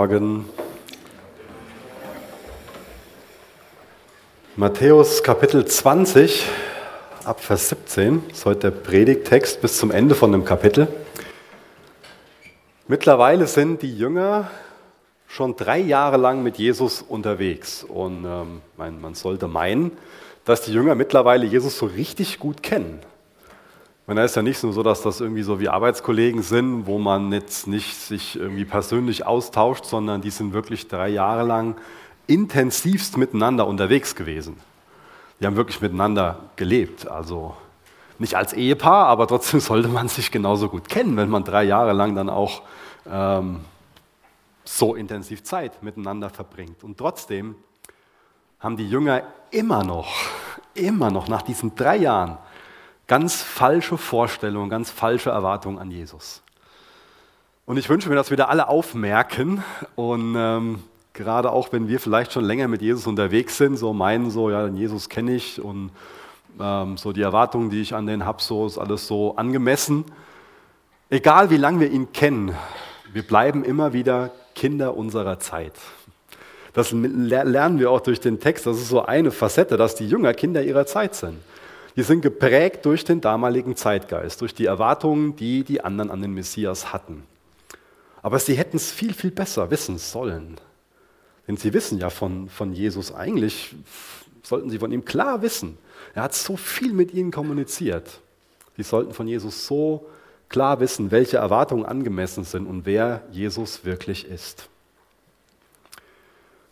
Morgen. Matthäus Kapitel 20, ab Vers 17 ist heute der Predigtext bis zum Ende von dem Kapitel. Mittlerweile sind die Jünger schon drei Jahre lang mit Jesus unterwegs. Und ähm, man sollte meinen, dass die Jünger mittlerweile Jesus so richtig gut kennen. Und da ist ja nicht nur so, dass das irgendwie so wie Arbeitskollegen sind, wo man jetzt nicht sich irgendwie persönlich austauscht, sondern die sind wirklich drei Jahre lang intensivst miteinander unterwegs gewesen. Die haben wirklich miteinander gelebt. Also nicht als Ehepaar, aber trotzdem sollte man sich genauso gut kennen, wenn man drei Jahre lang dann auch ähm, so intensiv Zeit miteinander verbringt. Und trotzdem haben die Jünger immer noch, immer noch nach diesen drei Jahren ganz falsche Vorstellungen, ganz falsche Erwartungen an Jesus. Und ich wünsche mir, dass wir da alle aufmerken und ähm, gerade auch, wenn wir vielleicht schon länger mit Jesus unterwegs sind, so meinen so, ja, Jesus kenne ich und ähm, so die Erwartungen, die ich an den habe, so ist alles so angemessen. Egal wie lange wir ihn kennen, wir bleiben immer wieder Kinder unserer Zeit. Das lernen wir auch durch den Text. Das ist so eine Facette, dass die Jünger Kinder ihrer Zeit sind. Die sind geprägt durch den damaligen Zeitgeist, durch die Erwartungen, die die anderen an den Messias hatten. Aber sie hätten es viel, viel besser wissen sollen. Denn sie wissen ja von, von Jesus eigentlich, sollten sie von ihm klar wissen. Er hat so viel mit ihnen kommuniziert. Sie sollten von Jesus so klar wissen, welche Erwartungen angemessen sind und wer Jesus wirklich ist.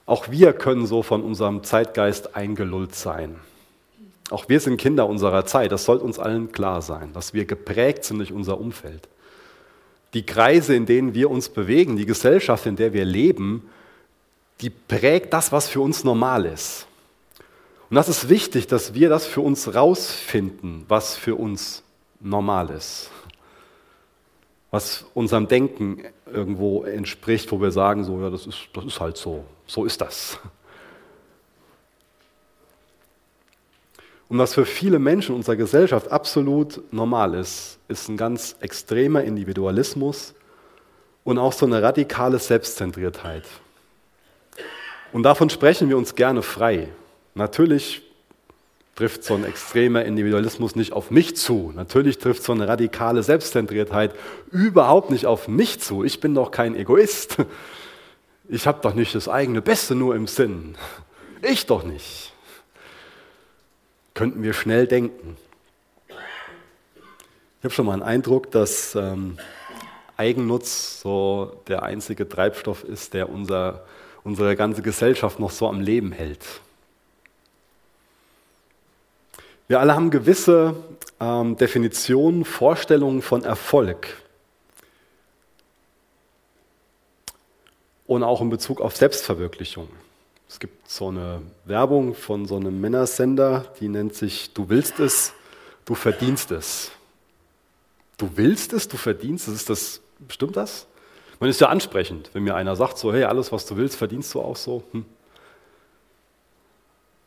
Auch wir können so von unserem Zeitgeist eingelullt sein. Auch wir sind Kinder unserer Zeit. Das sollte uns allen klar sein, dass wir geprägt sind durch unser Umfeld. Die Kreise, in denen wir uns bewegen, die Gesellschaft, in der wir leben, die prägt das, was für uns normal ist. Und das ist wichtig, dass wir das für uns rausfinden, was für uns normal ist was unserem Denken irgendwo entspricht, wo wir sagen, so, ja, das ist, das ist halt so, so ist das. Und was für viele Menschen unserer Gesellschaft absolut normal ist, ist ein ganz extremer Individualismus und auch so eine radikale Selbstzentriertheit. Und davon sprechen wir uns gerne frei. Natürlich trifft so ein extremer Individualismus nicht auf mich zu. Natürlich trifft so eine radikale Selbstzentriertheit überhaupt nicht auf mich zu. Ich bin doch kein Egoist. Ich habe doch nicht das eigene Beste nur im Sinn. Ich doch nicht. Könnten wir schnell denken. Ich habe schon mal einen Eindruck, dass ähm, Eigennutz so der einzige Treibstoff ist, der unser, unsere ganze Gesellschaft noch so am Leben hält. Wir alle haben gewisse ähm, Definitionen, Vorstellungen von Erfolg. Und auch in Bezug auf Selbstverwirklichung. Es gibt so eine Werbung von so einem Männersender, die nennt sich Du willst es, du verdienst es. Du willst es, du verdienst es. Ist das, stimmt das? Man ist ja ansprechend, wenn mir einer sagt, so, hey, alles, was du willst, verdienst du auch so. Hm.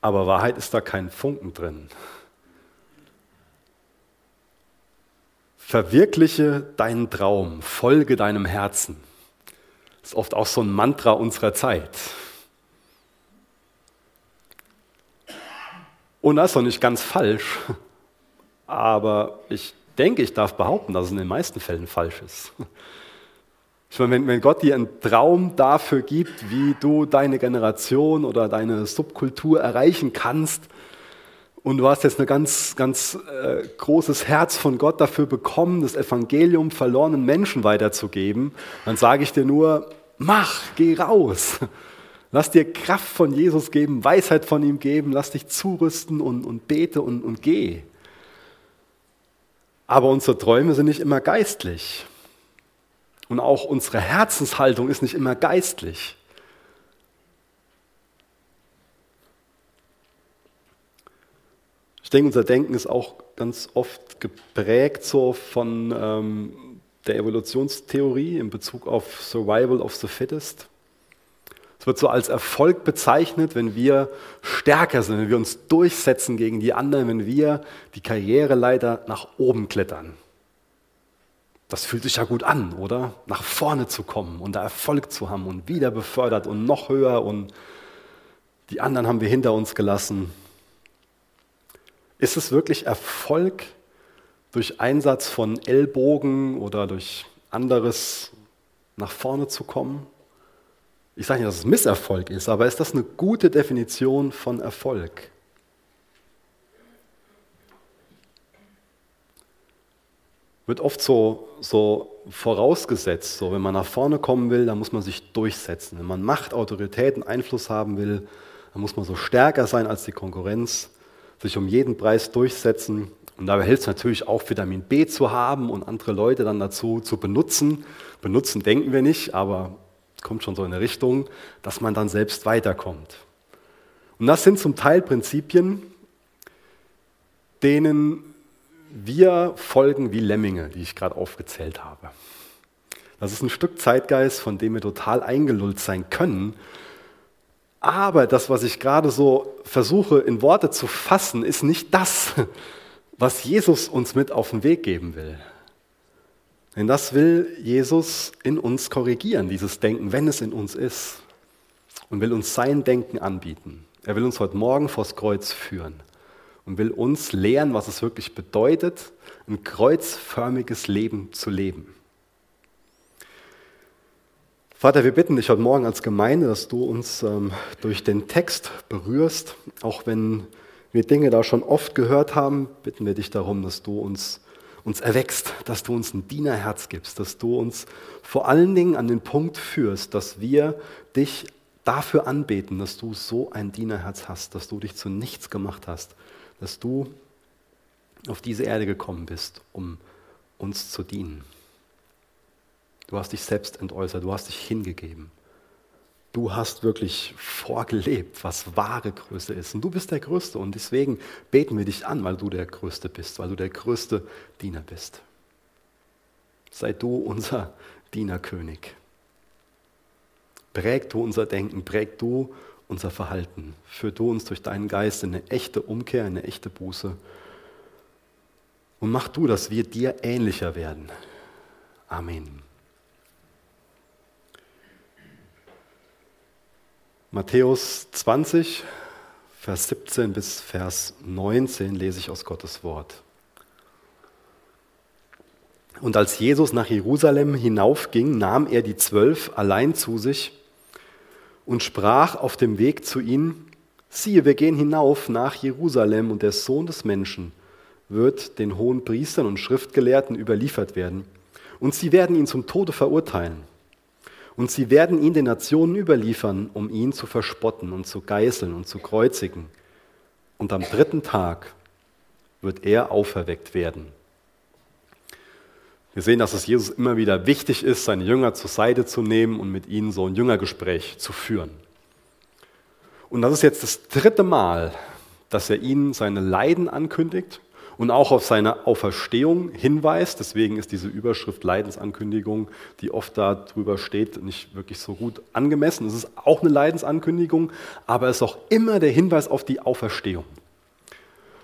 Aber Wahrheit ist da kein Funken drin. Verwirkliche deinen Traum, folge deinem Herzen. Das ist oft auch so ein Mantra unserer Zeit. Und das ist doch nicht ganz falsch, aber ich denke, ich darf behaupten, dass es in den meisten Fällen falsch ist. Ich meine, wenn, Gott dir einen Traum dafür gibt, wie du deine Generation oder deine Subkultur erreichen kannst, und du hast jetzt ein ganz, ganz äh, großes Herz von Gott dafür bekommen, das Evangelium verlorenen Menschen weiterzugeben, dann sage ich dir nur, mach, geh raus. Lass dir Kraft von Jesus geben, Weisheit von ihm geben, lass dich zurüsten und, und bete und, und geh. Aber unsere Träume sind nicht immer geistlich. Und auch unsere Herzenshaltung ist nicht immer geistlich. Ich denke, unser Denken ist auch ganz oft geprägt so von ähm, der Evolutionstheorie in Bezug auf Survival of the Fittest. Es wird so als Erfolg bezeichnet, wenn wir stärker sind, wenn wir uns durchsetzen gegen die anderen, wenn wir die Karriereleiter nach oben klettern. das fühlt sich ja gut an, oder? Nach vorne zu kommen und da Erfolg zu haben und wieder befördert und noch höher und die anderen haben wir hinter uns gelassen. Ist es wirklich Erfolg durch Einsatz von Ellbogen oder durch anderes nach vorne zu kommen? Ich sage nicht, dass es Misserfolg ist, aber ist das eine gute Definition von Erfolg? Wird oft so, so vorausgesetzt, so wenn man nach vorne kommen will, dann muss man sich durchsetzen. Wenn man Macht, Autorität und Einfluss haben will, dann muss man so stärker sein als die Konkurrenz, sich um jeden Preis durchsetzen. Und dabei hilft es natürlich auch, Vitamin B zu haben und andere Leute dann dazu zu benutzen. Benutzen denken wir nicht, aber kommt schon so in eine Richtung, dass man dann selbst weiterkommt. Und das sind zum Teil Prinzipien, denen wir folgen wie Lemminge, die ich gerade aufgezählt habe. Das ist ein Stück Zeitgeist, von dem wir total eingelullt sein können. Aber das, was ich gerade so versuche in Worte zu fassen, ist nicht das, was Jesus uns mit auf den Weg geben will. Denn das will Jesus in uns korrigieren, dieses Denken, wenn es in uns ist. Und will uns sein Denken anbieten. Er will uns heute Morgen vors Kreuz führen und will uns lehren, was es wirklich bedeutet, ein kreuzförmiges Leben zu leben. Vater, wir bitten dich heute Morgen als Gemeinde, dass du uns ähm, durch den Text berührst. Auch wenn wir Dinge da schon oft gehört haben, bitten wir dich darum, dass du uns uns erwächst, dass du uns ein Dienerherz gibst, dass du uns vor allen Dingen an den Punkt führst, dass wir dich dafür anbeten, dass du so ein Dienerherz hast, dass du dich zu nichts gemacht hast, dass du auf diese Erde gekommen bist, um uns zu dienen. Du hast dich selbst entäußert, du hast dich hingegeben. Du hast wirklich vorgelebt, was wahre Größe ist. Und du bist der Größte. Und deswegen beten wir dich an, weil du der Größte bist, weil du der größte Diener bist. Sei du unser Dienerkönig. Präg du unser Denken, präg du unser Verhalten. Führ du uns durch deinen Geist in eine echte Umkehr, in eine echte Buße. Und mach du, dass wir dir ähnlicher werden. Amen. Matthäus 20, Vers 17 bis Vers 19 lese ich aus Gottes Wort. Und als Jesus nach Jerusalem hinaufging, nahm er die Zwölf allein zu sich und sprach auf dem Weg zu ihnen, siehe, wir gehen hinauf nach Jerusalem und der Sohn des Menschen wird den hohen Priestern und Schriftgelehrten überliefert werden und sie werden ihn zum Tode verurteilen und sie werden ihn den Nationen überliefern, um ihn zu verspotten und zu geißeln und zu kreuzigen. Und am dritten Tag wird er auferweckt werden. Wir sehen, dass es Jesus immer wieder wichtig ist, seine Jünger zur Seite zu nehmen und mit ihnen so ein Jüngergespräch zu führen. Und das ist jetzt das dritte Mal, dass er ihnen seine Leiden ankündigt und auch auf seine Auferstehung hinweist. Deswegen ist diese Überschrift Leidensankündigung, die oft da drüber steht, nicht wirklich so gut angemessen. Es ist auch eine Leidensankündigung, aber es ist auch immer der Hinweis auf die Auferstehung.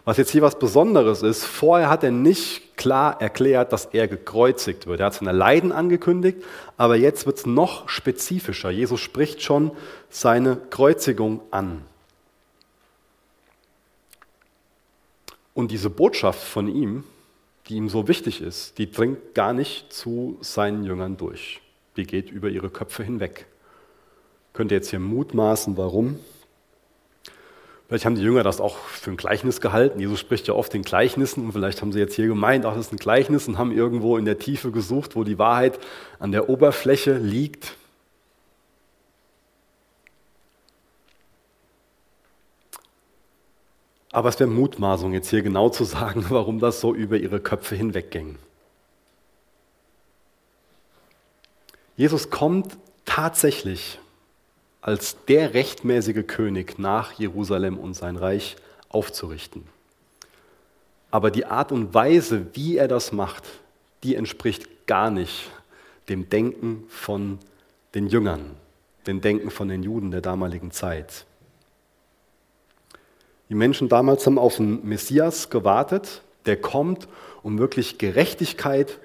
Was jetzt hier was Besonderes ist, vorher hat er nicht klar erklärt, dass er gekreuzigt wird. Er hat seine Leiden angekündigt, aber jetzt wird es noch spezifischer. Jesus spricht schon seine Kreuzigung an. Und diese Botschaft von ihm, die ihm so wichtig ist, die dringt gar nicht zu seinen Jüngern durch. Die geht über ihre Köpfe hinweg. Könnt ihr jetzt hier mutmaßen, warum? Vielleicht haben die Jünger das auch für ein Gleichnis gehalten. Jesus spricht ja oft in Gleichnissen und vielleicht haben sie jetzt hier gemeint, ach, das ist ein Gleichnis und haben irgendwo in der Tiefe gesucht, wo die Wahrheit an der Oberfläche liegt. Aber es wäre Mutmaßung, jetzt hier genau zu sagen, warum das so über ihre Köpfe hinwegging. Jesus kommt tatsächlich als der rechtmäßige König nach Jerusalem und sein Reich aufzurichten. Aber die Art und Weise, wie er das macht, die entspricht gar nicht dem Denken von den Jüngern, dem Denken von den Juden der damaligen Zeit. Die Menschen damals haben auf einen Messias gewartet, der kommt, um wirklich Gerechtigkeit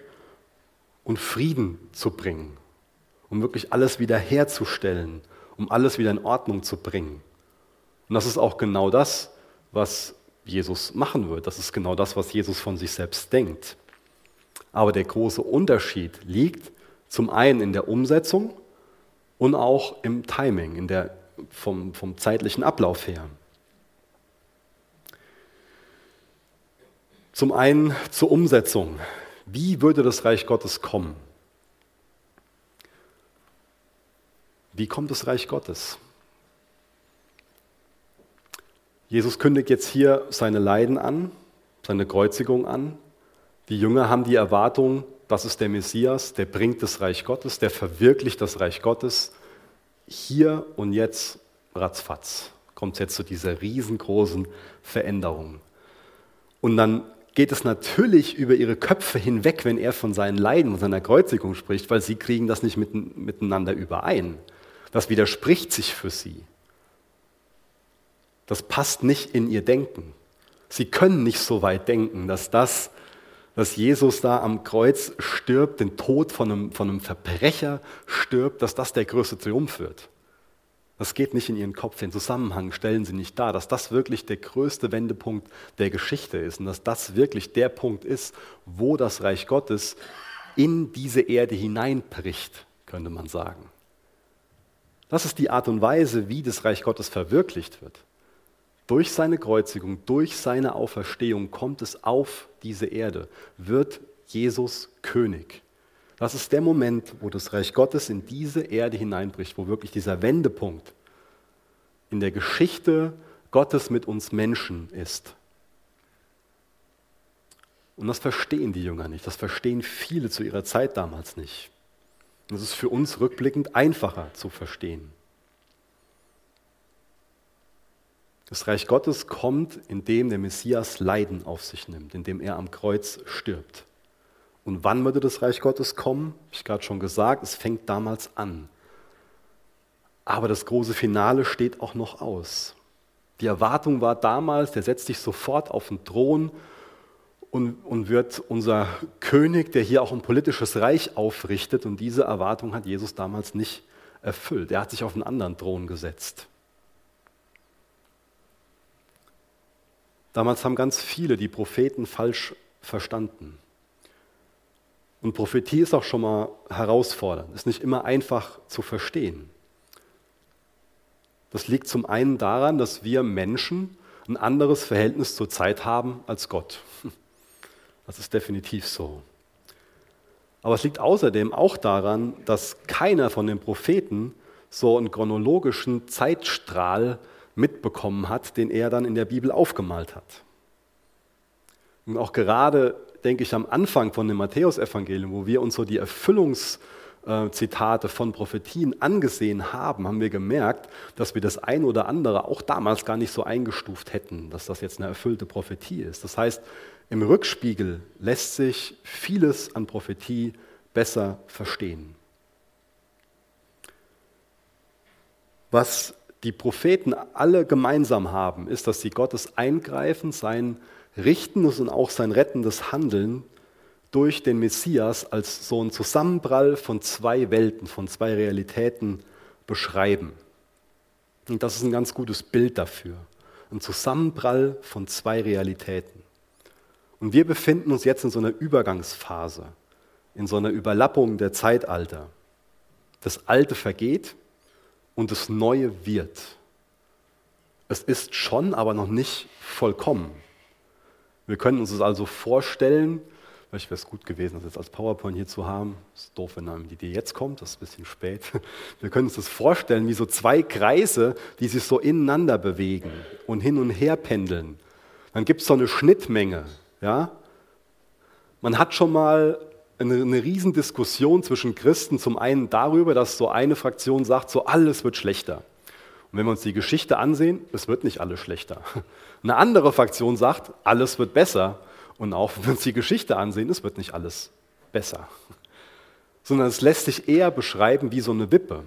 und Frieden zu bringen, um wirklich alles wiederherzustellen, um alles wieder in Ordnung zu bringen. Und das ist auch genau das, was Jesus machen wird. Das ist genau das, was Jesus von sich selbst denkt. Aber der große Unterschied liegt zum einen in der Umsetzung und auch im Timing, in der, vom, vom zeitlichen Ablauf her. Zum einen zur Umsetzung. Wie würde das Reich Gottes kommen? Wie kommt das Reich Gottes? Jesus kündigt jetzt hier seine Leiden an, seine Kreuzigung an. Die Jünger haben die Erwartung, das ist der Messias, der bringt das Reich Gottes, der verwirklicht das Reich Gottes. Hier und jetzt, ratzfatz, kommt es jetzt zu dieser riesengroßen Veränderung. Und dann geht es natürlich über ihre Köpfe hinweg, wenn er von seinen Leiden und seiner Kreuzigung spricht, weil sie kriegen das nicht miteinander überein. Das widerspricht sich für sie. Das passt nicht in ihr Denken. Sie können nicht so weit denken, dass das, dass Jesus da am Kreuz stirbt, den Tod von einem, von einem Verbrecher stirbt, dass das der größte Triumph wird. Das geht nicht in ihren Kopf. Den Zusammenhang stellen sie nicht dar, dass das wirklich der größte Wendepunkt der Geschichte ist und dass das wirklich der Punkt ist, wo das Reich Gottes in diese Erde hineinbricht, könnte man sagen. Das ist die Art und Weise, wie das Reich Gottes verwirklicht wird. Durch seine Kreuzigung, durch seine Auferstehung kommt es auf diese Erde, wird Jesus König. Das ist der Moment, wo das Reich Gottes in diese Erde hineinbricht, wo wirklich dieser Wendepunkt in der Geschichte Gottes mit uns Menschen ist. Und das verstehen die Jünger nicht, das verstehen viele zu ihrer Zeit damals nicht. Das ist für uns rückblickend einfacher zu verstehen. Das Reich Gottes kommt, indem der Messias Leiden auf sich nimmt, indem er am Kreuz stirbt. Und wann würde das Reich Gottes kommen? Habe ich gerade schon gesagt, es fängt damals an. Aber das große Finale steht auch noch aus. Die Erwartung war damals, der setzt sich sofort auf den Thron und, und wird unser König, der hier auch ein politisches Reich aufrichtet. Und diese Erwartung hat Jesus damals nicht erfüllt. Er hat sich auf einen anderen Thron gesetzt. Damals haben ganz viele die Propheten falsch verstanden. Und Prophetie ist auch schon mal herausfordernd, ist nicht immer einfach zu verstehen. Das liegt zum einen daran, dass wir Menschen ein anderes Verhältnis zur Zeit haben als Gott. Das ist definitiv so. Aber es liegt außerdem auch daran, dass keiner von den Propheten so einen chronologischen Zeitstrahl mitbekommen hat, den er dann in der Bibel aufgemalt hat. Und auch gerade denke ich, am Anfang von dem Matthäusevangelium, wo wir uns so die Erfüllungszitate von Prophetien angesehen haben, haben wir gemerkt, dass wir das ein oder andere auch damals gar nicht so eingestuft hätten, dass das jetzt eine erfüllte Prophetie ist. Das heißt, im Rückspiegel lässt sich vieles an Prophetie besser verstehen. Was die Propheten alle gemeinsam haben, ist, dass sie Gottes Eingreifen, sein richtendes und auch sein rettendes Handeln durch den Messias als so ein Zusammenprall von zwei Welten, von zwei Realitäten beschreiben. Und das ist ein ganz gutes Bild dafür. Ein Zusammenprall von zwei Realitäten. Und wir befinden uns jetzt in so einer Übergangsphase, in so einer Überlappung der Zeitalter. Das Alte vergeht und das Neue wird. Es ist schon, aber noch nicht vollkommen. Wir können uns das also vorstellen, vielleicht wäre es gut gewesen, das jetzt als PowerPoint hier zu haben. Ist doof, wenn einem die Idee jetzt kommt, das ist ein bisschen spät. Wir können uns das vorstellen, wie so zwei Kreise, die sich so ineinander bewegen und hin und her pendeln. Dann gibt es so eine Schnittmenge. Ja? Man hat schon mal eine, eine Riesendiskussion zwischen Christen, zum einen darüber, dass so eine Fraktion sagt, so alles wird schlechter. Und wenn wir uns die Geschichte ansehen, es wird nicht alles schlechter. Eine andere Fraktion sagt, alles wird besser. Und auch wenn wir uns die Geschichte ansehen, es wird nicht alles besser. Sondern es lässt sich eher beschreiben wie so eine Wippe.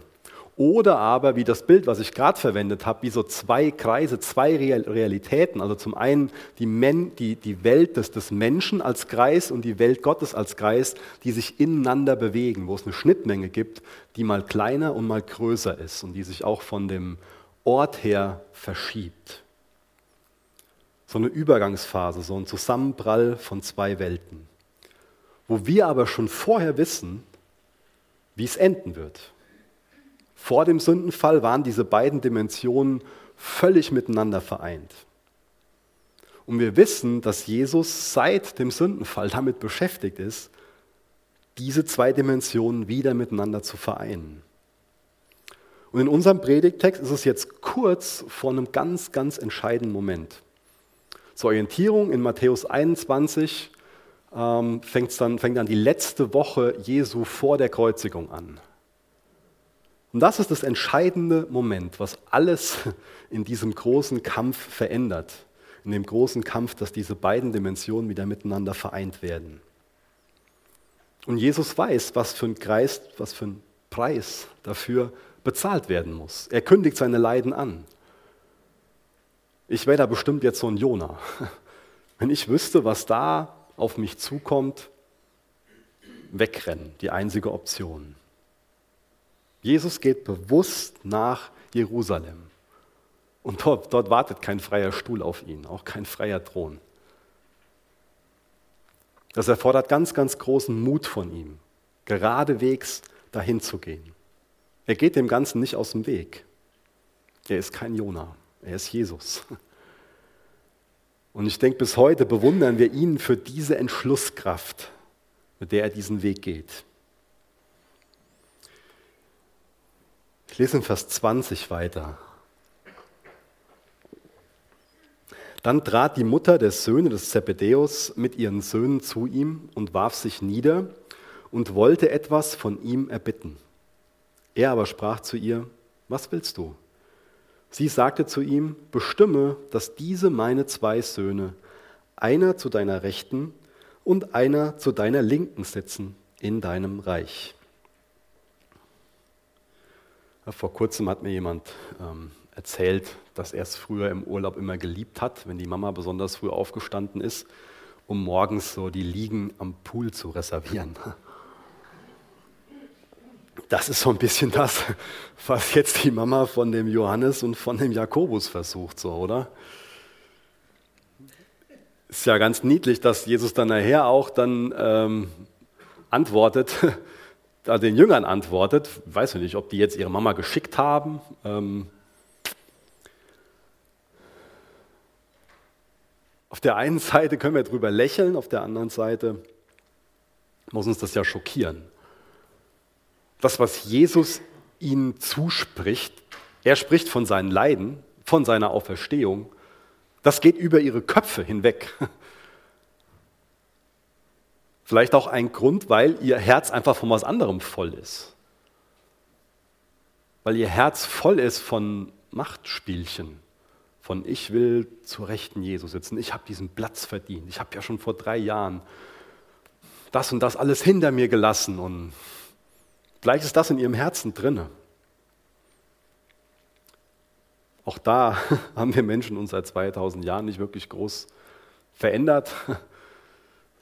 Oder aber, wie das Bild, was ich gerade verwendet habe, wie so zwei Kreise, zwei Realitäten. Also zum einen die, Men die, die Welt des, des Menschen als Kreis und die Welt Gottes als Kreis, die sich ineinander bewegen, wo es eine Schnittmenge gibt, die mal kleiner und mal größer ist und die sich auch von dem Ort her verschiebt. So eine Übergangsphase, so ein Zusammenprall von zwei Welten. Wo wir aber schon vorher wissen, wie es enden wird. Vor dem Sündenfall waren diese beiden Dimensionen völlig miteinander vereint. Und wir wissen, dass Jesus seit dem Sündenfall damit beschäftigt ist, diese zwei Dimensionen wieder miteinander zu vereinen. Und in unserem Predigtext ist es jetzt kurz vor einem ganz, ganz entscheidenden Moment. Zur Orientierung in Matthäus 21 ähm, fängt dann, fängt dann die letzte Woche Jesu vor der Kreuzigung an. Und das ist das entscheidende Moment, was alles in diesem großen Kampf verändert. In dem großen Kampf, dass diese beiden Dimensionen wieder miteinander vereint werden. Und Jesus weiß, was für ein Kreis, was für ein Preis dafür bezahlt werden muss. Er kündigt seine Leiden an. Ich wäre da bestimmt jetzt so ein Jona. Wenn ich wüsste, was da auf mich zukommt, wegrennen, die einzige Option. Jesus geht bewusst nach Jerusalem. Und dort, dort wartet kein freier Stuhl auf ihn, auch kein freier Thron. Das erfordert ganz, ganz großen Mut von ihm, geradewegs dahin zu gehen. Er geht dem Ganzen nicht aus dem Weg. Er ist kein Jona, er ist Jesus. Und ich denke, bis heute bewundern wir ihn für diese Entschlusskraft, mit der er diesen Weg geht. Ich lese in Vers 20 weiter. Dann trat die Mutter der Söhne des Zebedäus mit ihren Söhnen zu ihm und warf sich nieder und wollte etwas von ihm erbitten. Er aber sprach zu ihr, was willst du? Sie sagte zu ihm, bestimme, dass diese meine zwei Söhne, einer zu deiner Rechten und einer zu deiner Linken sitzen in deinem Reich. Vor kurzem hat mir jemand ähm, erzählt, dass er es früher im Urlaub immer geliebt hat, wenn die Mama besonders früh aufgestanden ist, um morgens so die Liegen am Pool zu reservieren. Das ist so ein bisschen das, was jetzt die Mama von dem Johannes und von dem Jakobus versucht, so, oder? Ist ja ganz niedlich, dass Jesus dann nachher auch dann ähm, antwortet, den Jüngern antwortet, weiß ich nicht, ob die jetzt ihre Mama geschickt haben. Ähm, auf der einen Seite können wir drüber lächeln, auf der anderen Seite muss uns das ja schockieren. Das, was Jesus ihnen zuspricht, er spricht von seinen Leiden, von seiner Auferstehung, das geht über ihre Köpfe hinweg. Vielleicht auch ein Grund, weil ihr Herz einfach von was anderem voll ist. Weil ihr Herz voll ist von Machtspielchen, von ich will zur Rechten Jesu sitzen, ich habe diesen Platz verdient, ich habe ja schon vor drei Jahren das und das alles hinter mir gelassen und vielleicht ist das in ihrem Herzen drinne. Auch da haben wir Menschen uns seit 2000 Jahren nicht wirklich groß verändert.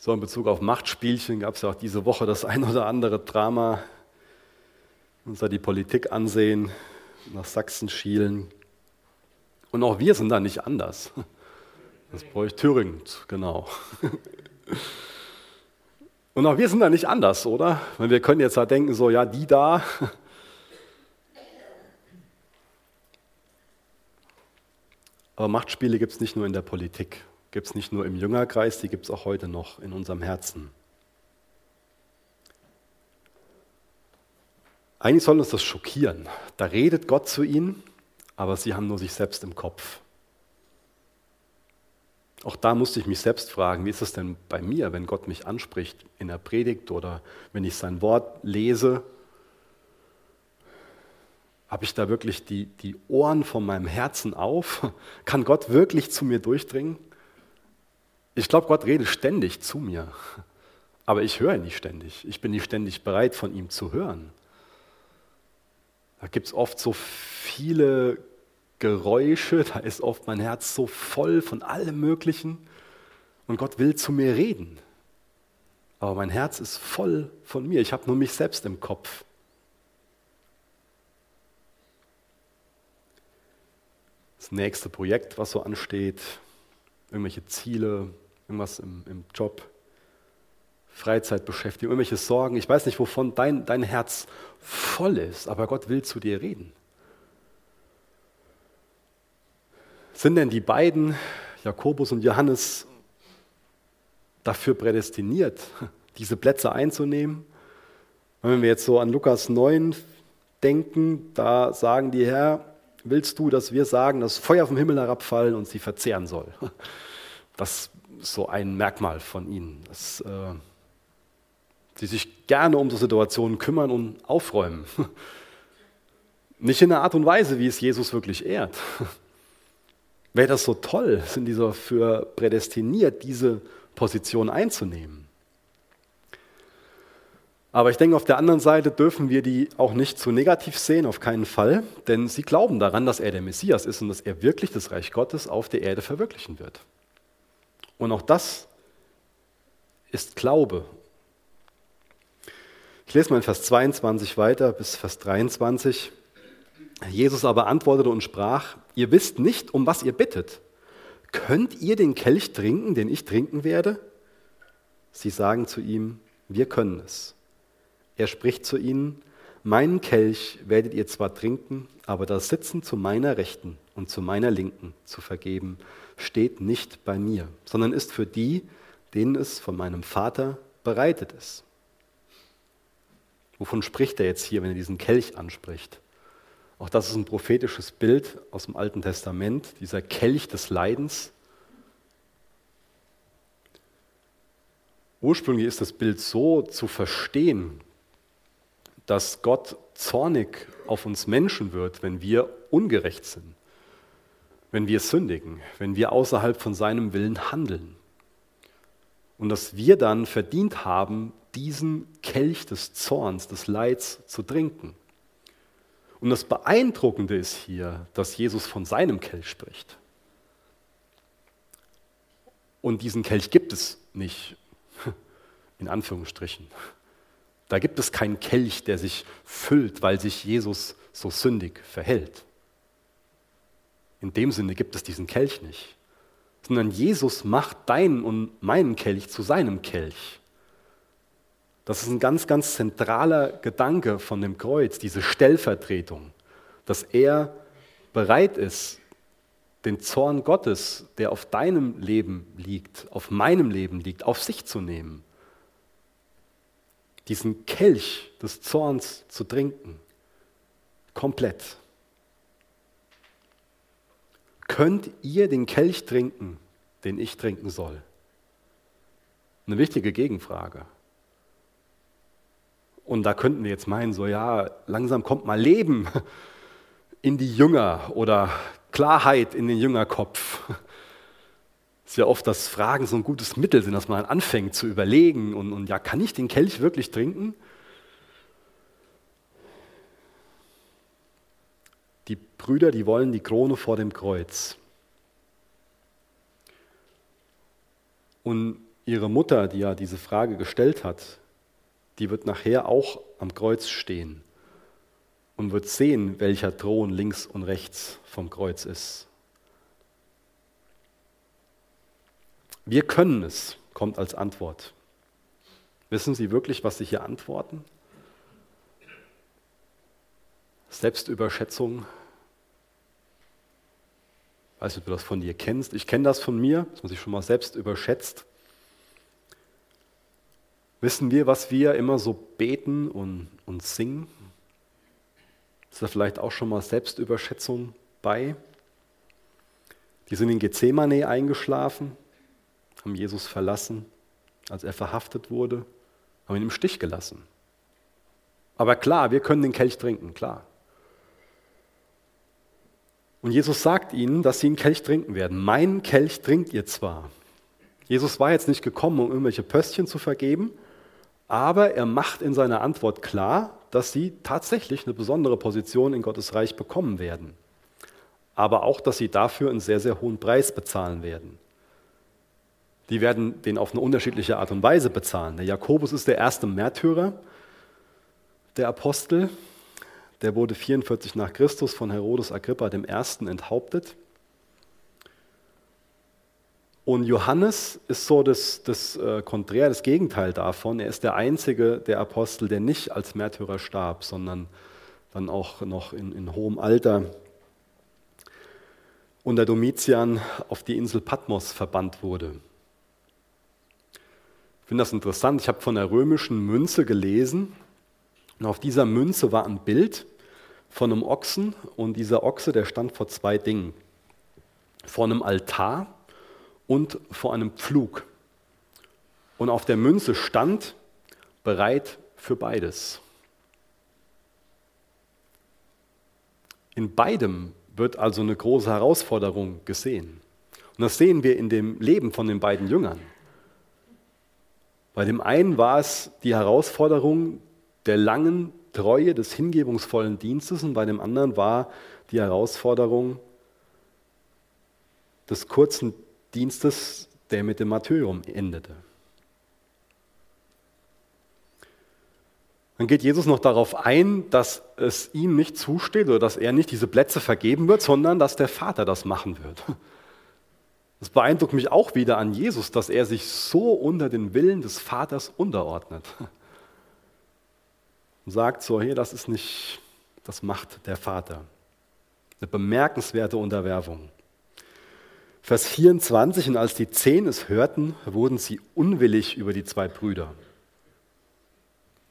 So in Bezug auf Machtspielchen gab es ja auch diese Woche das ein oder andere Drama. Uns da die Politik ansehen, nach Sachsen schielen. Und auch wir sind da nicht anders. Das bräuchte Thüringen, genau. Und auch wir sind da nicht anders, oder? Weil wir können jetzt da denken, so, ja, die da. Aber Machtspiele gibt es nicht nur in der Politik gibt es nicht nur im Jüngerkreis, die gibt es auch heute noch in unserem Herzen. Eigentlich soll uns das schockieren. Da redet Gott zu ihnen, aber sie haben nur sich selbst im Kopf. Auch da musste ich mich selbst fragen, wie ist es denn bei mir, wenn Gott mich anspricht in der Predigt oder wenn ich sein Wort lese? Habe ich da wirklich die, die Ohren von meinem Herzen auf? Kann Gott wirklich zu mir durchdringen? Ich glaube, Gott redet ständig zu mir, aber ich höre nicht ständig. Ich bin nicht ständig bereit, von ihm zu hören. Da gibt es oft so viele Geräusche, da ist oft mein Herz so voll von allem Möglichen und Gott will zu mir reden. Aber mein Herz ist voll von mir, ich habe nur mich selbst im Kopf. Das nächste Projekt, was so ansteht, irgendwelche Ziele, irgendwas im, im Job, Freizeitbeschäftigung, irgendwelche Sorgen. Ich weiß nicht, wovon dein, dein Herz voll ist, aber Gott will zu dir reden. Sind denn die beiden, Jakobus und Johannes, dafür prädestiniert, diese Plätze einzunehmen? Wenn wir jetzt so an Lukas 9 denken, da sagen die Herr, willst du, dass wir sagen, dass Feuer vom Himmel herabfallen und sie verzehren soll? Das so ein Merkmal von ihnen, dass äh, sie sich gerne um so Situationen kümmern und aufräumen. Nicht in einer Art und Weise, wie es Jesus wirklich ehrt. Wäre das so toll, sind die dafür prädestiniert, diese Position einzunehmen. Aber ich denke, auf der anderen Seite dürfen wir die auch nicht zu negativ sehen, auf keinen Fall, denn sie glauben daran, dass er der Messias ist und dass er wirklich das Reich Gottes auf der Erde verwirklichen wird. Und auch das ist Glaube. Ich lese mal in Vers 22 weiter bis Vers 23. Jesus aber antwortete und sprach, ihr wisst nicht, um was ihr bittet. Könnt ihr den Kelch trinken, den ich trinken werde? Sie sagen zu ihm, wir können es. Er spricht zu ihnen, meinen Kelch werdet ihr zwar trinken, aber das Sitzen zu meiner Rechten und zu meiner Linken zu vergeben, steht nicht bei mir, sondern ist für die, denen es von meinem Vater bereitet ist. Wovon spricht er jetzt hier, wenn er diesen Kelch anspricht? Auch das ist ein prophetisches Bild aus dem Alten Testament, dieser Kelch des Leidens. Ursprünglich ist das Bild so zu verstehen, dass Gott zornig auf uns Menschen wird, wenn wir ungerecht sind wenn wir sündigen, wenn wir außerhalb von seinem Willen handeln. Und dass wir dann verdient haben, diesen Kelch des Zorns, des Leids zu trinken. Und das Beeindruckende ist hier, dass Jesus von seinem Kelch spricht. Und diesen Kelch gibt es nicht, in Anführungsstrichen. Da gibt es keinen Kelch, der sich füllt, weil sich Jesus so sündig verhält. In dem Sinne gibt es diesen Kelch nicht, sondern Jesus macht deinen und meinen Kelch zu seinem Kelch. Das ist ein ganz, ganz zentraler Gedanke von dem Kreuz, diese Stellvertretung, dass er bereit ist, den Zorn Gottes, der auf deinem Leben liegt, auf meinem Leben liegt, auf sich zu nehmen. Diesen Kelch des Zorns zu trinken. Komplett könnt ihr den Kelch trinken, den ich trinken soll? Eine wichtige Gegenfrage. Und da könnten wir jetzt meinen, so ja, langsam kommt mal Leben in die Jünger oder Klarheit in den Jüngerkopf. Ist ja oft, dass Fragen so ein gutes Mittel sind, dass man anfängt zu überlegen und, und ja, kann ich den Kelch wirklich trinken? Die Brüder, die wollen die Krone vor dem Kreuz. Und ihre Mutter, die ja diese Frage gestellt hat, die wird nachher auch am Kreuz stehen und wird sehen, welcher Thron links und rechts vom Kreuz ist. Wir können es, kommt als Antwort. Wissen Sie wirklich, was Sie hier antworten? Selbstüberschätzung. Ich weiß nicht, ob du das von dir kennst. Ich kenne das von mir, dass man sich schon mal selbst überschätzt. Wissen wir, was wir immer so beten und, und singen? Ist da vielleicht auch schon mal Selbstüberschätzung bei? Die sind in Gethsemane eingeschlafen, haben Jesus verlassen, als er verhaftet wurde, haben ihn im Stich gelassen. Aber klar, wir können den Kelch trinken, klar. Und Jesus sagt ihnen, dass sie einen Kelch trinken werden. Meinen Kelch trinkt ihr zwar. Jesus war jetzt nicht gekommen, um irgendwelche Pöstchen zu vergeben, aber er macht in seiner Antwort klar, dass sie tatsächlich eine besondere Position in Gottes Reich bekommen werden. Aber auch, dass sie dafür einen sehr, sehr hohen Preis bezahlen werden. Die werden den auf eine unterschiedliche Art und Weise bezahlen. Der Jakobus ist der erste Märtyrer der Apostel. Der wurde 44 nach Christus von Herodes Agrippa Ersten enthauptet. Und Johannes ist so das, das äh, Konträr, das Gegenteil davon. Er ist der einzige der Apostel, der nicht als Märtyrer starb, sondern dann auch noch in, in hohem Alter unter Domitian auf die Insel Patmos verbannt wurde. Ich finde das interessant. Ich habe von der römischen Münze gelesen. Und auf dieser Münze war ein Bild von einem Ochsen. Und dieser Ochse, der stand vor zwei Dingen. Vor einem Altar und vor einem Pflug. Und auf der Münze stand bereit für beides. In beidem wird also eine große Herausforderung gesehen. Und das sehen wir in dem Leben von den beiden Jüngern. Bei dem einen war es die Herausforderung der langen Treue, des hingebungsvollen Dienstes und bei dem anderen war die Herausforderung des kurzen Dienstes, der mit dem Martyrium endete. Dann geht Jesus noch darauf ein, dass es ihm nicht zusteht oder dass er nicht diese Plätze vergeben wird, sondern dass der Vater das machen wird. Das beeindruckt mich auch wieder an Jesus, dass er sich so unter den Willen des Vaters unterordnet. Und sagt so, hey, das ist nicht, das macht der Vater. Eine bemerkenswerte Unterwerfung. Vers 24, und als die zehn es hörten, wurden sie unwillig über die zwei Brüder.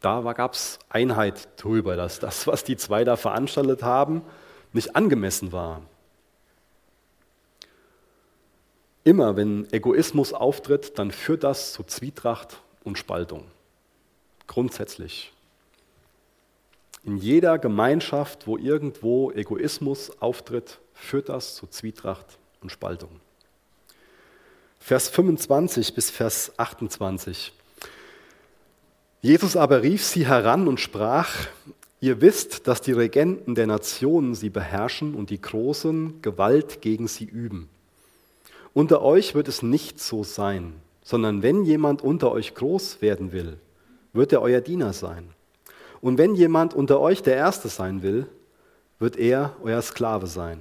Da gab es Einheit darüber, dass das, was die zwei da veranstaltet haben, nicht angemessen war. Immer wenn Egoismus auftritt, dann führt das zu Zwietracht und Spaltung. Grundsätzlich. In jeder Gemeinschaft, wo irgendwo Egoismus auftritt, führt das zu Zwietracht und Spaltung. Vers 25 bis Vers 28. Jesus aber rief sie heran und sprach, ihr wisst, dass die Regenten der Nationen sie beherrschen und die Großen Gewalt gegen sie üben. Unter euch wird es nicht so sein, sondern wenn jemand unter euch groß werden will, wird er euer Diener sein. Und wenn jemand unter euch der Erste sein will, wird er euer Sklave sein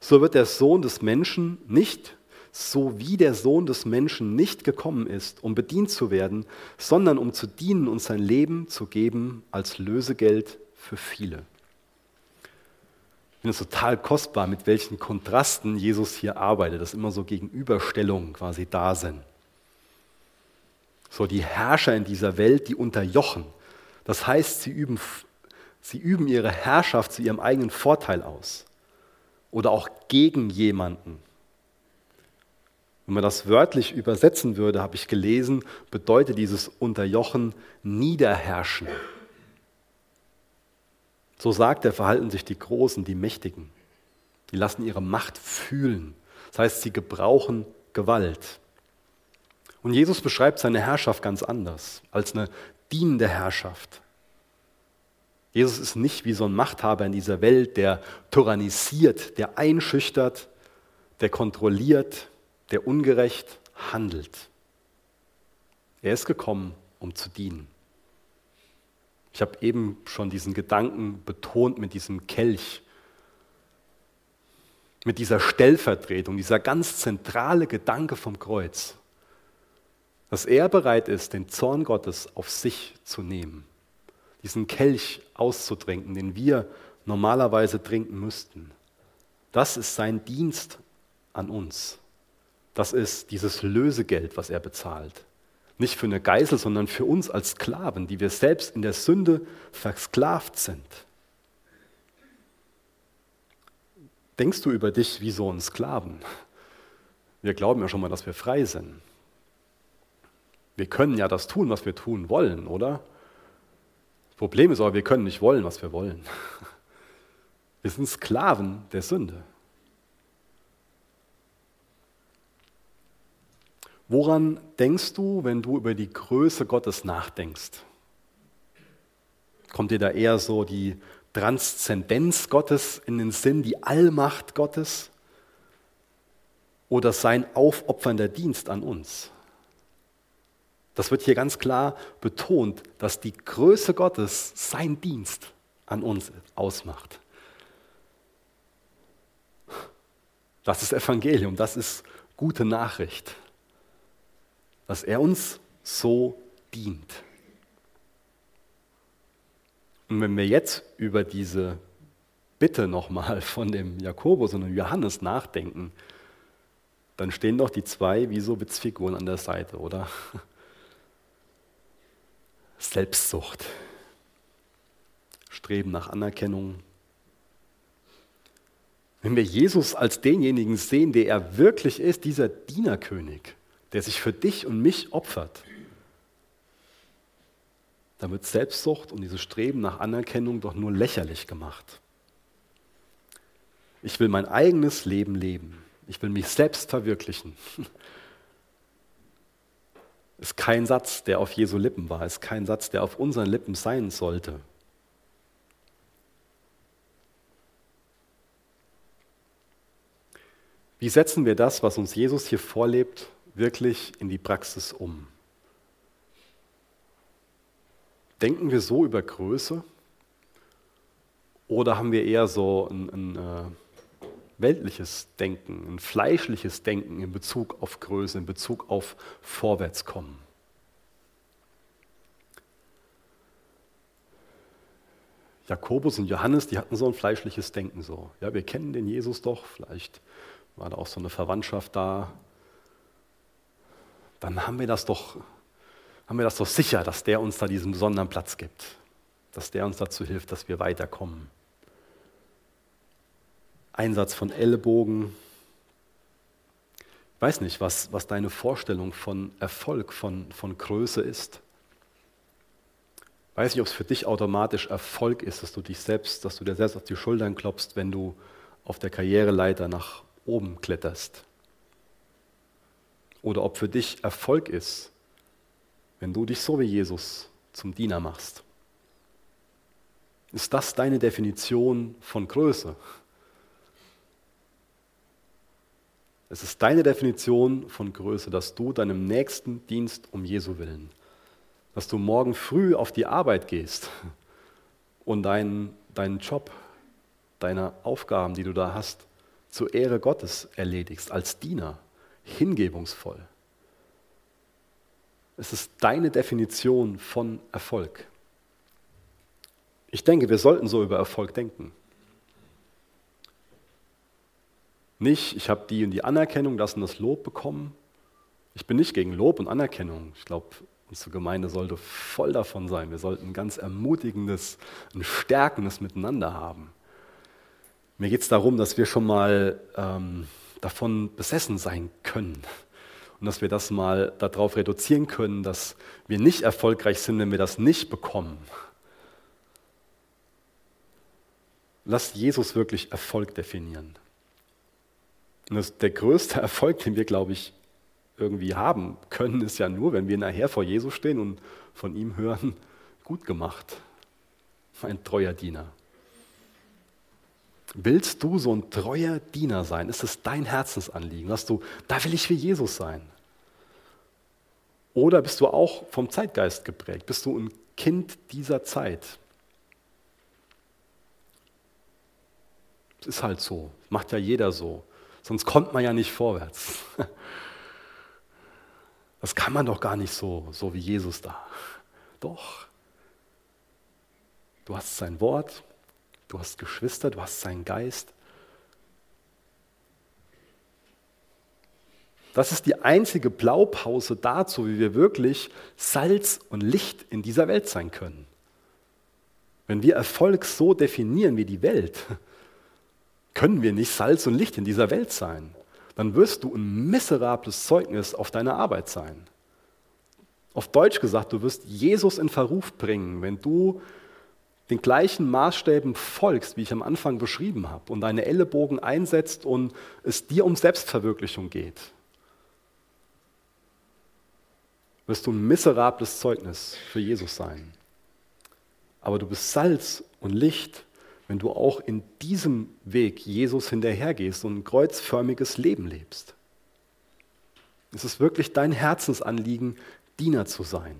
so wird der Sohn des Menschen nicht, so wie der Sohn des Menschen nicht gekommen ist, um bedient zu werden, sondern um zu dienen und sein Leben zu geben als Lösegeld für viele. Ich finde es total kostbar, mit welchen Kontrasten Jesus hier arbeitet, dass immer so Gegenüberstellungen quasi da sind. So die Herrscher in dieser Welt, die unterjochen. Das heißt, sie üben, sie üben ihre Herrschaft zu ihrem eigenen Vorteil aus oder auch gegen jemanden. Wenn man das wörtlich übersetzen würde, habe ich gelesen, bedeutet dieses Unterjochen niederherrschen. So sagt er, verhalten sich die Großen, die Mächtigen. Die lassen ihre Macht fühlen. Das heißt, sie gebrauchen Gewalt. Und Jesus beschreibt seine Herrschaft ganz anders, als eine dienende Herrschaft. Jesus ist nicht wie so ein Machthaber in dieser Welt, der tyrannisiert, der einschüchtert, der kontrolliert, der ungerecht handelt. Er ist gekommen, um zu dienen. Ich habe eben schon diesen Gedanken betont mit diesem Kelch, mit dieser Stellvertretung, dieser ganz zentrale Gedanke vom Kreuz, dass er bereit ist, den Zorn Gottes auf sich zu nehmen diesen Kelch auszutrinken, den wir normalerweise trinken müssten. Das ist sein Dienst an uns. Das ist dieses Lösegeld, was er bezahlt. Nicht für eine Geisel, sondern für uns als Sklaven, die wir selbst in der Sünde versklavt sind. Denkst du über dich wie so ein Sklaven? Wir glauben ja schon mal, dass wir frei sind. Wir können ja das tun, was wir tun wollen, oder? Problem ist aber, wir können nicht wollen, was wir wollen. Wir sind Sklaven der Sünde. Woran denkst du, wenn du über die Größe Gottes nachdenkst? Kommt dir da eher so die Transzendenz Gottes in den Sinn, die Allmacht Gottes oder sein aufopfernder Dienst an uns? Das wird hier ganz klar betont, dass die Größe Gottes sein Dienst an uns ausmacht. Das ist Evangelium, das ist gute Nachricht, dass er uns so dient. Und wenn wir jetzt über diese Bitte nochmal von dem Jakobus und dem Johannes nachdenken, dann stehen doch die zwei wie so Witzfiguren an der Seite, oder? Selbstsucht, Streben nach Anerkennung. Wenn wir Jesus als denjenigen sehen, der er wirklich ist, dieser Dienerkönig, der sich für dich und mich opfert, dann wird Selbstsucht und dieses Streben nach Anerkennung doch nur lächerlich gemacht. Ich will mein eigenes Leben leben. Ich will mich selbst verwirklichen. Ist kein Satz, der auf Jesu Lippen war, ist kein Satz, der auf unseren Lippen sein sollte. Wie setzen wir das, was uns Jesus hier vorlebt, wirklich in die Praxis um? Denken wir so über Größe oder haben wir eher so ein, ein äh, weltliches Denken, ein fleischliches Denken in Bezug auf Größe, in Bezug auf Vorwärtskommen? Jakobus und Johannes, die hatten so ein fleischliches Denken so. Ja, wir kennen den Jesus doch, vielleicht war da auch so eine Verwandtschaft da. Dann haben wir das doch haben wir das doch sicher, dass der uns da diesen besonderen Platz gibt, dass der uns dazu hilft, dass wir weiterkommen. Einsatz von Ellenbogen. Ich weiß nicht, was, was deine Vorstellung von Erfolg, von, von Größe ist. Ich weiß nicht, ob es für dich automatisch Erfolg ist, dass du dich selbst, dass du dir selbst auf die Schultern klopfst, wenn du auf der Karriereleiter nach oben kletterst. Oder ob für dich Erfolg ist, wenn du dich so wie Jesus zum Diener machst? Ist das deine Definition von Größe? Es ist deine Definition von Größe, dass du deinem Nächsten dienst um Jesu willen. Dass du morgen früh auf die Arbeit gehst und deinen, deinen Job, deine Aufgaben, die du da hast, zur Ehre Gottes erledigst, als Diener, hingebungsvoll. Es ist deine Definition von Erfolg. Ich denke, wir sollten so über Erfolg denken. Nicht, ich habe die und die Anerkennung, das und das Lob bekommen. Ich bin nicht gegen Lob und Anerkennung. Ich glaube, unsere Gemeinde sollte voll davon sein. Wir sollten ein ganz ermutigendes, ein stärkendes Miteinander haben. Mir geht es darum, dass wir schon mal ähm, davon besessen sein können und dass wir das mal darauf reduzieren können, dass wir nicht erfolgreich sind, wenn wir das nicht bekommen. Lass Jesus wirklich Erfolg definieren. Und das, der größte Erfolg, den wir, glaube ich, irgendwie haben können, ist ja nur, wenn wir nachher vor Jesus stehen und von ihm hören, gut gemacht, mein treuer Diener. Willst du so ein treuer Diener sein? Ist es dein Herzensanliegen, dass du, da will ich wie Jesus sein? Oder bist du auch vom Zeitgeist geprägt? Bist du ein Kind dieser Zeit? Es ist halt so, macht ja jeder so. Sonst kommt man ja nicht vorwärts. Das kann man doch gar nicht so, so wie Jesus da. Doch. Du hast sein Wort, du hast Geschwister, du hast seinen Geist. Das ist die einzige Blaupause dazu, wie wir wirklich Salz und Licht in dieser Welt sein können. Wenn wir Erfolg so definieren wie die Welt, können wir nicht Salz und Licht in dieser Welt sein. Dann wirst du ein miserables Zeugnis auf deiner Arbeit sein. Auf Deutsch gesagt, du wirst Jesus in Verruf bringen, wenn du den gleichen Maßstäben folgst, wie ich am Anfang beschrieben habe, und deine Ellenbogen einsetzt und es dir um Selbstverwirklichung geht. Wirst du ein miserables Zeugnis für Jesus sein. aber du bist Salz und Licht, wenn du auch in diesem Weg Jesus hinterhergehst und ein kreuzförmiges Leben lebst. Es ist wirklich dein Herzensanliegen, Diener zu sein.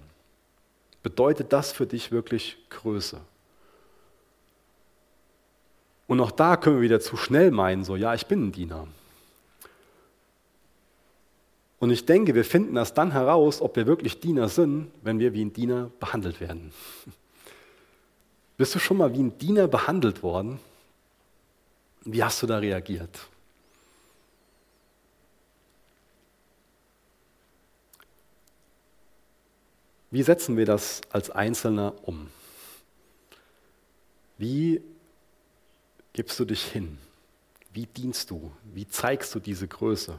Bedeutet das für dich wirklich Größe? Und auch da können wir wieder zu schnell meinen, so, ja, ich bin ein Diener. Und ich denke, wir finden das dann heraus, ob wir wirklich Diener sind, wenn wir wie ein Diener behandelt werden. Bist du schon mal wie ein Diener behandelt worden? Wie hast du da reagiert? Wie setzen wir das als Einzelner um? Wie gibst du dich hin? Wie dienst du? Wie zeigst du diese Größe?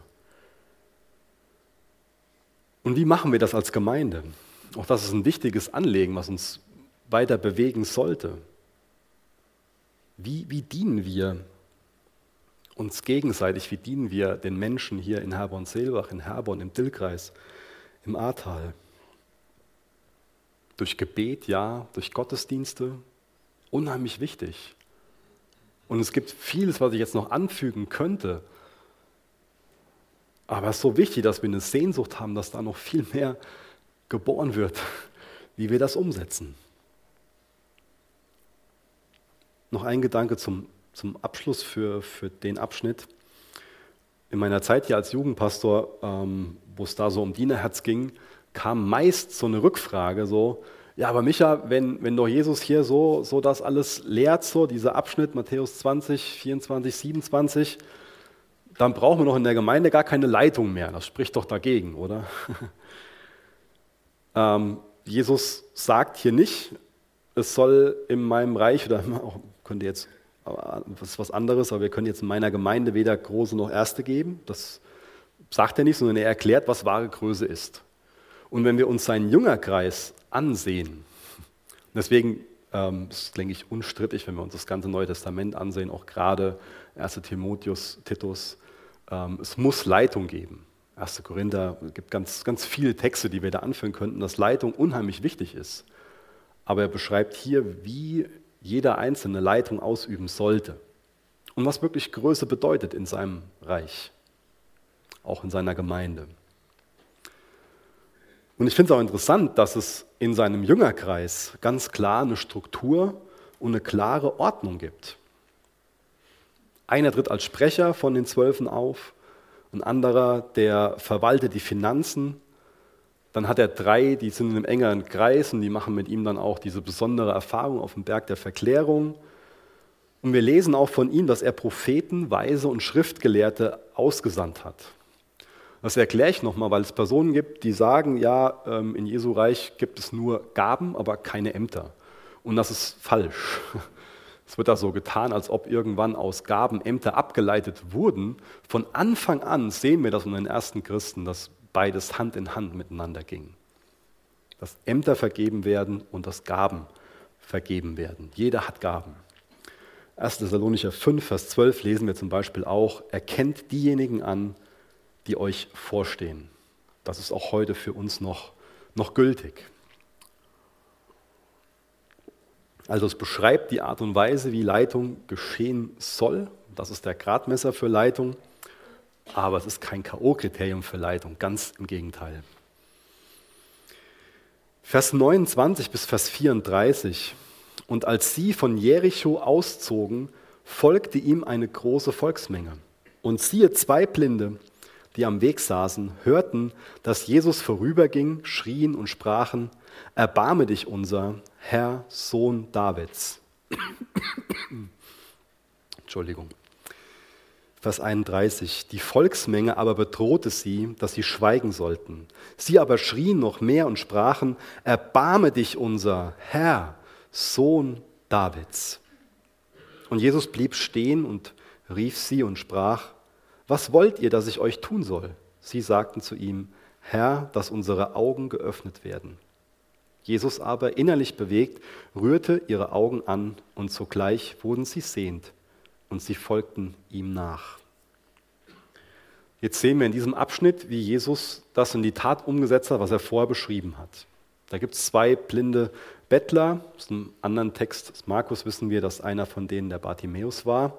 Und wie machen wir das als Gemeinde? Auch das ist ein wichtiges Anliegen, was uns weiter bewegen sollte. Wie, wie dienen wir uns gegenseitig? Wie dienen wir den Menschen hier in Herborn-Seelbach, in Herborn, im Dillkreis, im Ahrtal? Durch Gebet, ja, durch Gottesdienste, unheimlich wichtig. Und es gibt vieles, was ich jetzt noch anfügen könnte. Aber es ist so wichtig, dass wir eine Sehnsucht haben, dass da noch viel mehr geboren wird, wie wir das umsetzen. Noch ein Gedanke zum, zum Abschluss für, für den Abschnitt. In meiner Zeit hier als Jugendpastor, ähm, wo es da so um Dienerherz ging, kam meist so eine Rückfrage, so, ja, aber Micha, wenn, wenn doch Jesus hier so, so das alles lehrt, so dieser Abschnitt, Matthäus 20, 24, 27, dann brauchen wir doch in der Gemeinde gar keine Leitung mehr. Das spricht doch dagegen, oder? ähm, Jesus sagt hier nicht, es soll in meinem Reich, oder auch, könnt ihr jetzt, das ist was anderes, aber wir können jetzt in meiner Gemeinde weder Große noch Erste geben. Das sagt er nicht, sondern er erklärt, was wahre Größe ist. Und wenn wir uns seinen Jüngerkreis ansehen, deswegen ähm, ist, denke ich, unstrittig, wenn wir uns das ganze Neue Testament ansehen, auch gerade 1. Timotheus, Titus, ähm, es muss Leitung geben. 1. Korinther, es gibt ganz, ganz viele Texte, die wir da anführen könnten, dass Leitung unheimlich wichtig ist. Aber er beschreibt hier, wie jeder einzelne Leitung ausüben sollte und was wirklich Größe bedeutet in seinem Reich, auch in seiner Gemeinde. Und ich finde es auch interessant, dass es in seinem Jüngerkreis ganz klar eine Struktur und eine klare Ordnung gibt. Einer tritt als Sprecher von den Zwölfen auf, ein anderer, der verwaltet die Finanzen. Dann hat er drei, die sind in einem engeren Kreis und die machen mit ihm dann auch diese besondere Erfahrung auf dem Berg der Verklärung. Und wir lesen auch von ihm, dass er Propheten, Weise und Schriftgelehrte ausgesandt hat. Das erkläre ich nochmal, weil es Personen gibt, die sagen, ja, ähm, in Jesu Reich gibt es nur Gaben, aber keine Ämter. Und das ist falsch. Es wird da so getan, als ob irgendwann aus Gaben Ämter abgeleitet wurden. Von Anfang an sehen wir das in den ersten Christen, dass beides Hand in Hand miteinander ging. Dass Ämter vergeben werden und dass Gaben vergeben werden. Jeder hat Gaben. 1. Thessalonicher 5, Vers 12 lesen wir zum Beispiel auch, erkennt diejenigen an, die euch vorstehen. Das ist auch heute für uns noch, noch gültig. Also es beschreibt die Art und Weise, wie Leitung geschehen soll. Das ist der Gradmesser für Leitung. Aber es ist kein K.O.-Kriterium für Leitung, ganz im Gegenteil. Vers 29 bis Vers 34. Und als sie von Jericho auszogen, folgte ihm eine große Volksmenge. Und siehe, zwei Blinde, die am Weg saßen, hörten, dass Jesus vorüberging, schrien und sprachen, Erbarme dich unser, Herr, Sohn Davids. Entschuldigung. Vers 31. Die Volksmenge aber bedrohte sie, dass sie schweigen sollten. Sie aber schrien noch mehr und sprachen, Erbarme dich unser, Herr, Sohn Davids. Und Jesus blieb stehen und rief sie und sprach, was wollt ihr, dass ich euch tun soll? Sie sagten zu ihm, Herr, dass unsere Augen geöffnet werden. Jesus aber, innerlich bewegt, rührte ihre Augen an und sogleich wurden sie sehend und sie folgten ihm nach. Jetzt sehen wir in diesem Abschnitt, wie Jesus das in die Tat umgesetzt hat, was er vorher beschrieben hat. Da gibt es zwei blinde Bettler. Aus einem anderen Text des Markus wissen wir, dass einer von denen der Bartimäus war.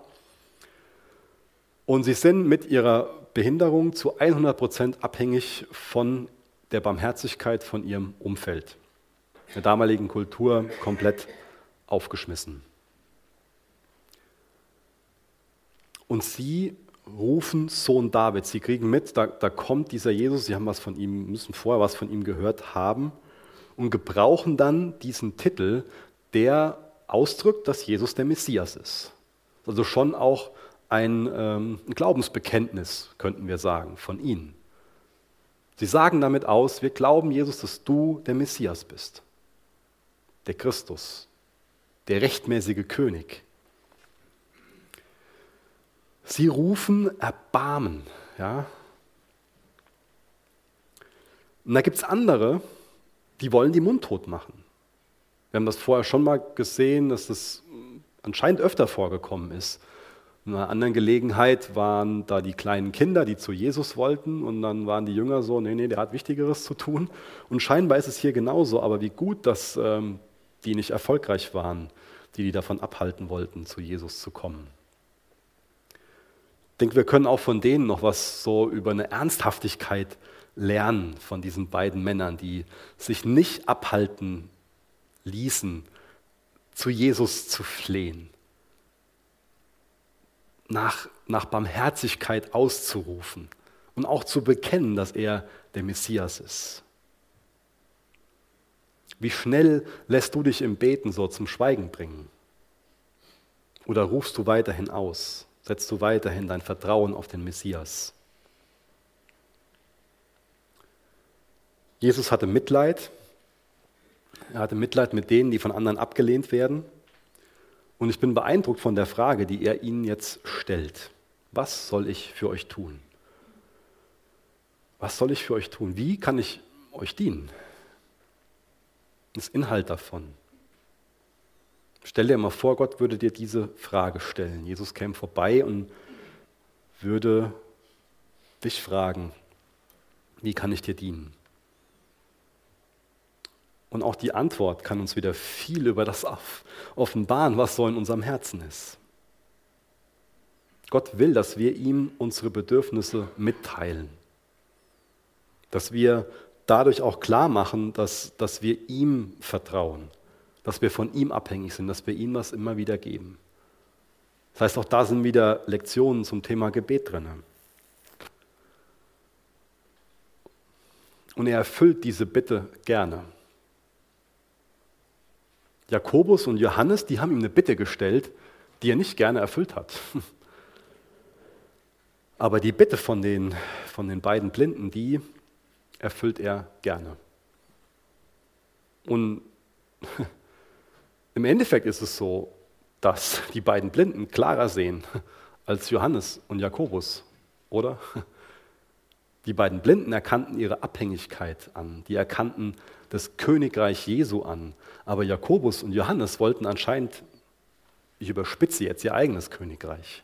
Und sie sind mit ihrer Behinderung zu 100 Prozent abhängig von der Barmherzigkeit von ihrem Umfeld. In der damaligen Kultur komplett aufgeschmissen. Und sie rufen Sohn David. Sie kriegen mit, da, da kommt dieser Jesus, sie haben was von ihm, müssen vorher was von ihm gehört haben und gebrauchen dann diesen Titel, der ausdrückt, dass Jesus der Messias ist. Also schon auch ein, ähm, ein Glaubensbekenntnis, könnten wir sagen, von ihnen. Sie sagen damit aus, wir glauben, Jesus, dass du der Messias bist, der Christus, der rechtmäßige König. Sie rufen Erbarmen. Ja? Und da gibt es andere, die wollen die mundtot machen. Wir haben das vorher schon mal gesehen, dass das anscheinend öfter vorgekommen ist. In einer anderen Gelegenheit waren da die kleinen Kinder, die zu Jesus wollten, und dann waren die Jünger so, nee, nee, der hat Wichtigeres zu tun. Und scheinbar ist es hier genauso, aber wie gut, dass ähm, die nicht erfolgreich waren, die die davon abhalten wollten, zu Jesus zu kommen. Denke, wir können auch von denen noch was so über eine Ernsthaftigkeit lernen, von diesen beiden Männern, die sich nicht abhalten ließen, zu Jesus zu flehen, nach, nach Barmherzigkeit auszurufen und auch zu bekennen, dass er der Messias ist. Wie schnell lässt du dich im Beten so zum Schweigen bringen? Oder rufst du weiterhin aus? Setzt du weiterhin dein Vertrauen auf den Messias? Jesus hatte Mitleid. Er hatte Mitleid mit denen, die von anderen abgelehnt werden. Und ich bin beeindruckt von der Frage, die er ihnen jetzt stellt. Was soll ich für euch tun? Was soll ich für euch tun? Wie kann ich euch dienen? Das Inhalt davon. Stell dir mal vor, Gott würde dir diese Frage stellen. Jesus käme vorbei und würde dich fragen, wie kann ich dir dienen? Und auch die Antwort kann uns wieder viel über das offenbaren, was so in unserem Herzen ist. Gott will, dass wir ihm unsere Bedürfnisse mitteilen. Dass wir dadurch auch klar machen, dass, dass wir ihm vertrauen, dass wir von ihm abhängig sind, dass wir ihm das immer wieder geben. Das heißt, auch da sind wieder Lektionen zum Thema Gebet drin. Und er erfüllt diese Bitte gerne. Jakobus und Johannes, die haben ihm eine Bitte gestellt, die er nicht gerne erfüllt hat. Aber die Bitte von den, von den beiden Blinden, die erfüllt er gerne. Und im Endeffekt ist es so, dass die beiden Blinden klarer sehen als Johannes und Jakobus, oder? Die beiden Blinden erkannten ihre Abhängigkeit an, die erkannten das Königreich Jesu an. Aber Jakobus und Johannes wollten anscheinend, ich überspitze jetzt, ihr eigenes Königreich.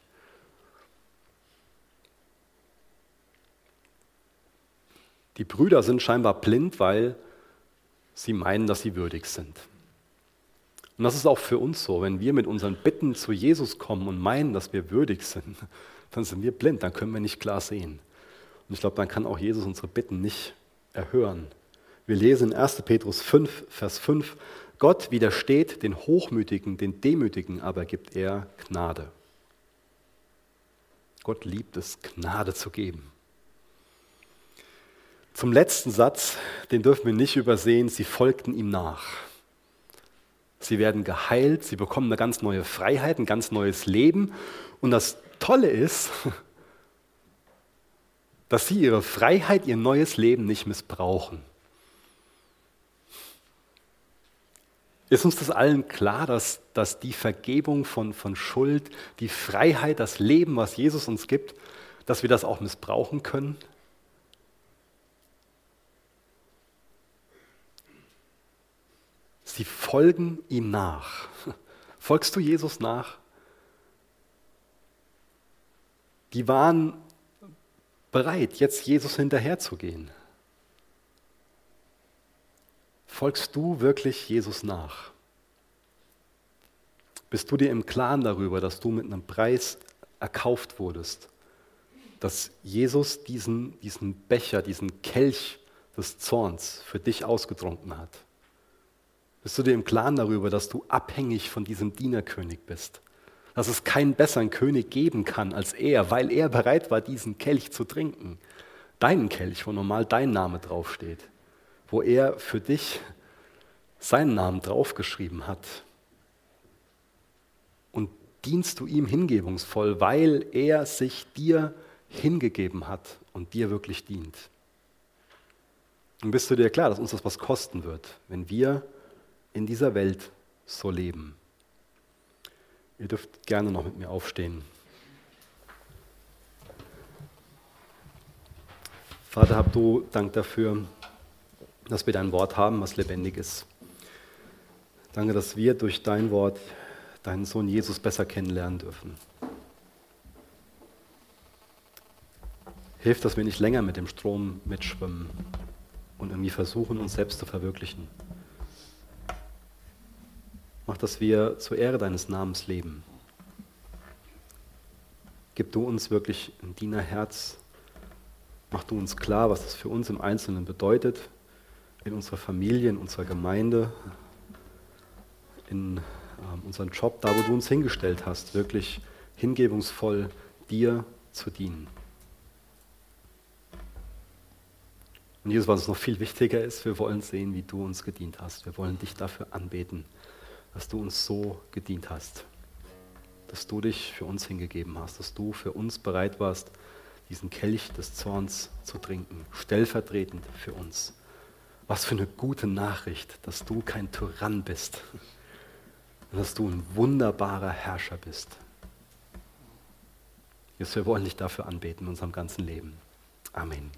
Die Brüder sind scheinbar blind, weil sie meinen, dass sie würdig sind. Und das ist auch für uns so. Wenn wir mit unseren Bitten zu Jesus kommen und meinen, dass wir würdig sind, dann sind wir blind, dann können wir nicht klar sehen. Und ich glaube, dann kann auch Jesus unsere Bitten nicht erhören. Wir lesen in 1. Petrus 5, Vers 5, Gott widersteht den Hochmütigen, den Demütigen, aber gibt er Gnade. Gott liebt es, Gnade zu geben. Zum letzten Satz, den dürfen wir nicht übersehen, sie folgten ihm nach. Sie werden geheilt, sie bekommen eine ganz neue Freiheit, ein ganz neues Leben. Und das Tolle ist, dass sie ihre Freiheit, ihr neues Leben nicht missbrauchen. Ist uns das allen klar, dass, dass die Vergebung von, von Schuld, die Freiheit, das Leben, was Jesus uns gibt, dass wir das auch missbrauchen können? Sie folgen ihm nach. Folgst du Jesus nach? Die waren bereit, jetzt Jesus hinterherzugehen. Folgst du wirklich Jesus nach? Bist du dir im Klaren darüber, dass du mit einem Preis erkauft wurdest? Dass Jesus diesen, diesen Becher, diesen Kelch des Zorns für dich ausgetrunken hat? Bist du dir im Klaren darüber, dass du abhängig von diesem Dienerkönig bist? Dass es keinen besseren König geben kann als er, weil er bereit war, diesen Kelch zu trinken. Deinen Kelch, wo normal dein Name draufsteht. Wo er für dich seinen Namen draufgeschrieben hat. Und dienst du ihm hingebungsvoll, weil er sich dir hingegeben hat und dir wirklich dient. Und bist du dir klar, dass uns das was kosten wird, wenn wir in dieser Welt so leben. Ihr dürft gerne noch mit mir aufstehen. Vater, hab du Dank dafür, dass wir dein Wort haben, was lebendig ist. Danke, dass wir durch dein Wort deinen Sohn Jesus besser kennenlernen dürfen. Hilf, dass wir nicht länger mit dem Strom mitschwimmen und irgendwie versuchen, uns selbst zu verwirklichen. Mach, dass wir zur Ehre deines Namens leben. Gib du uns wirklich ein Dienerherz. Mach du uns klar, was das für uns im Einzelnen bedeutet, in unserer Familie, in unserer Gemeinde, in äh, unserem Job, da wo du uns hingestellt hast, wirklich hingebungsvoll dir zu dienen. Und Jesus, was uns noch viel wichtiger ist, wir wollen sehen, wie du uns gedient hast. Wir wollen dich dafür anbeten dass du uns so gedient hast, dass du dich für uns hingegeben hast, dass du für uns bereit warst, diesen Kelch des Zorns zu trinken, stellvertretend für uns. Was für eine gute Nachricht, dass du kein Tyrann bist, dass du ein wunderbarer Herrscher bist. Jesus, wir wollen dich dafür anbeten in unserem ganzen Leben. Amen.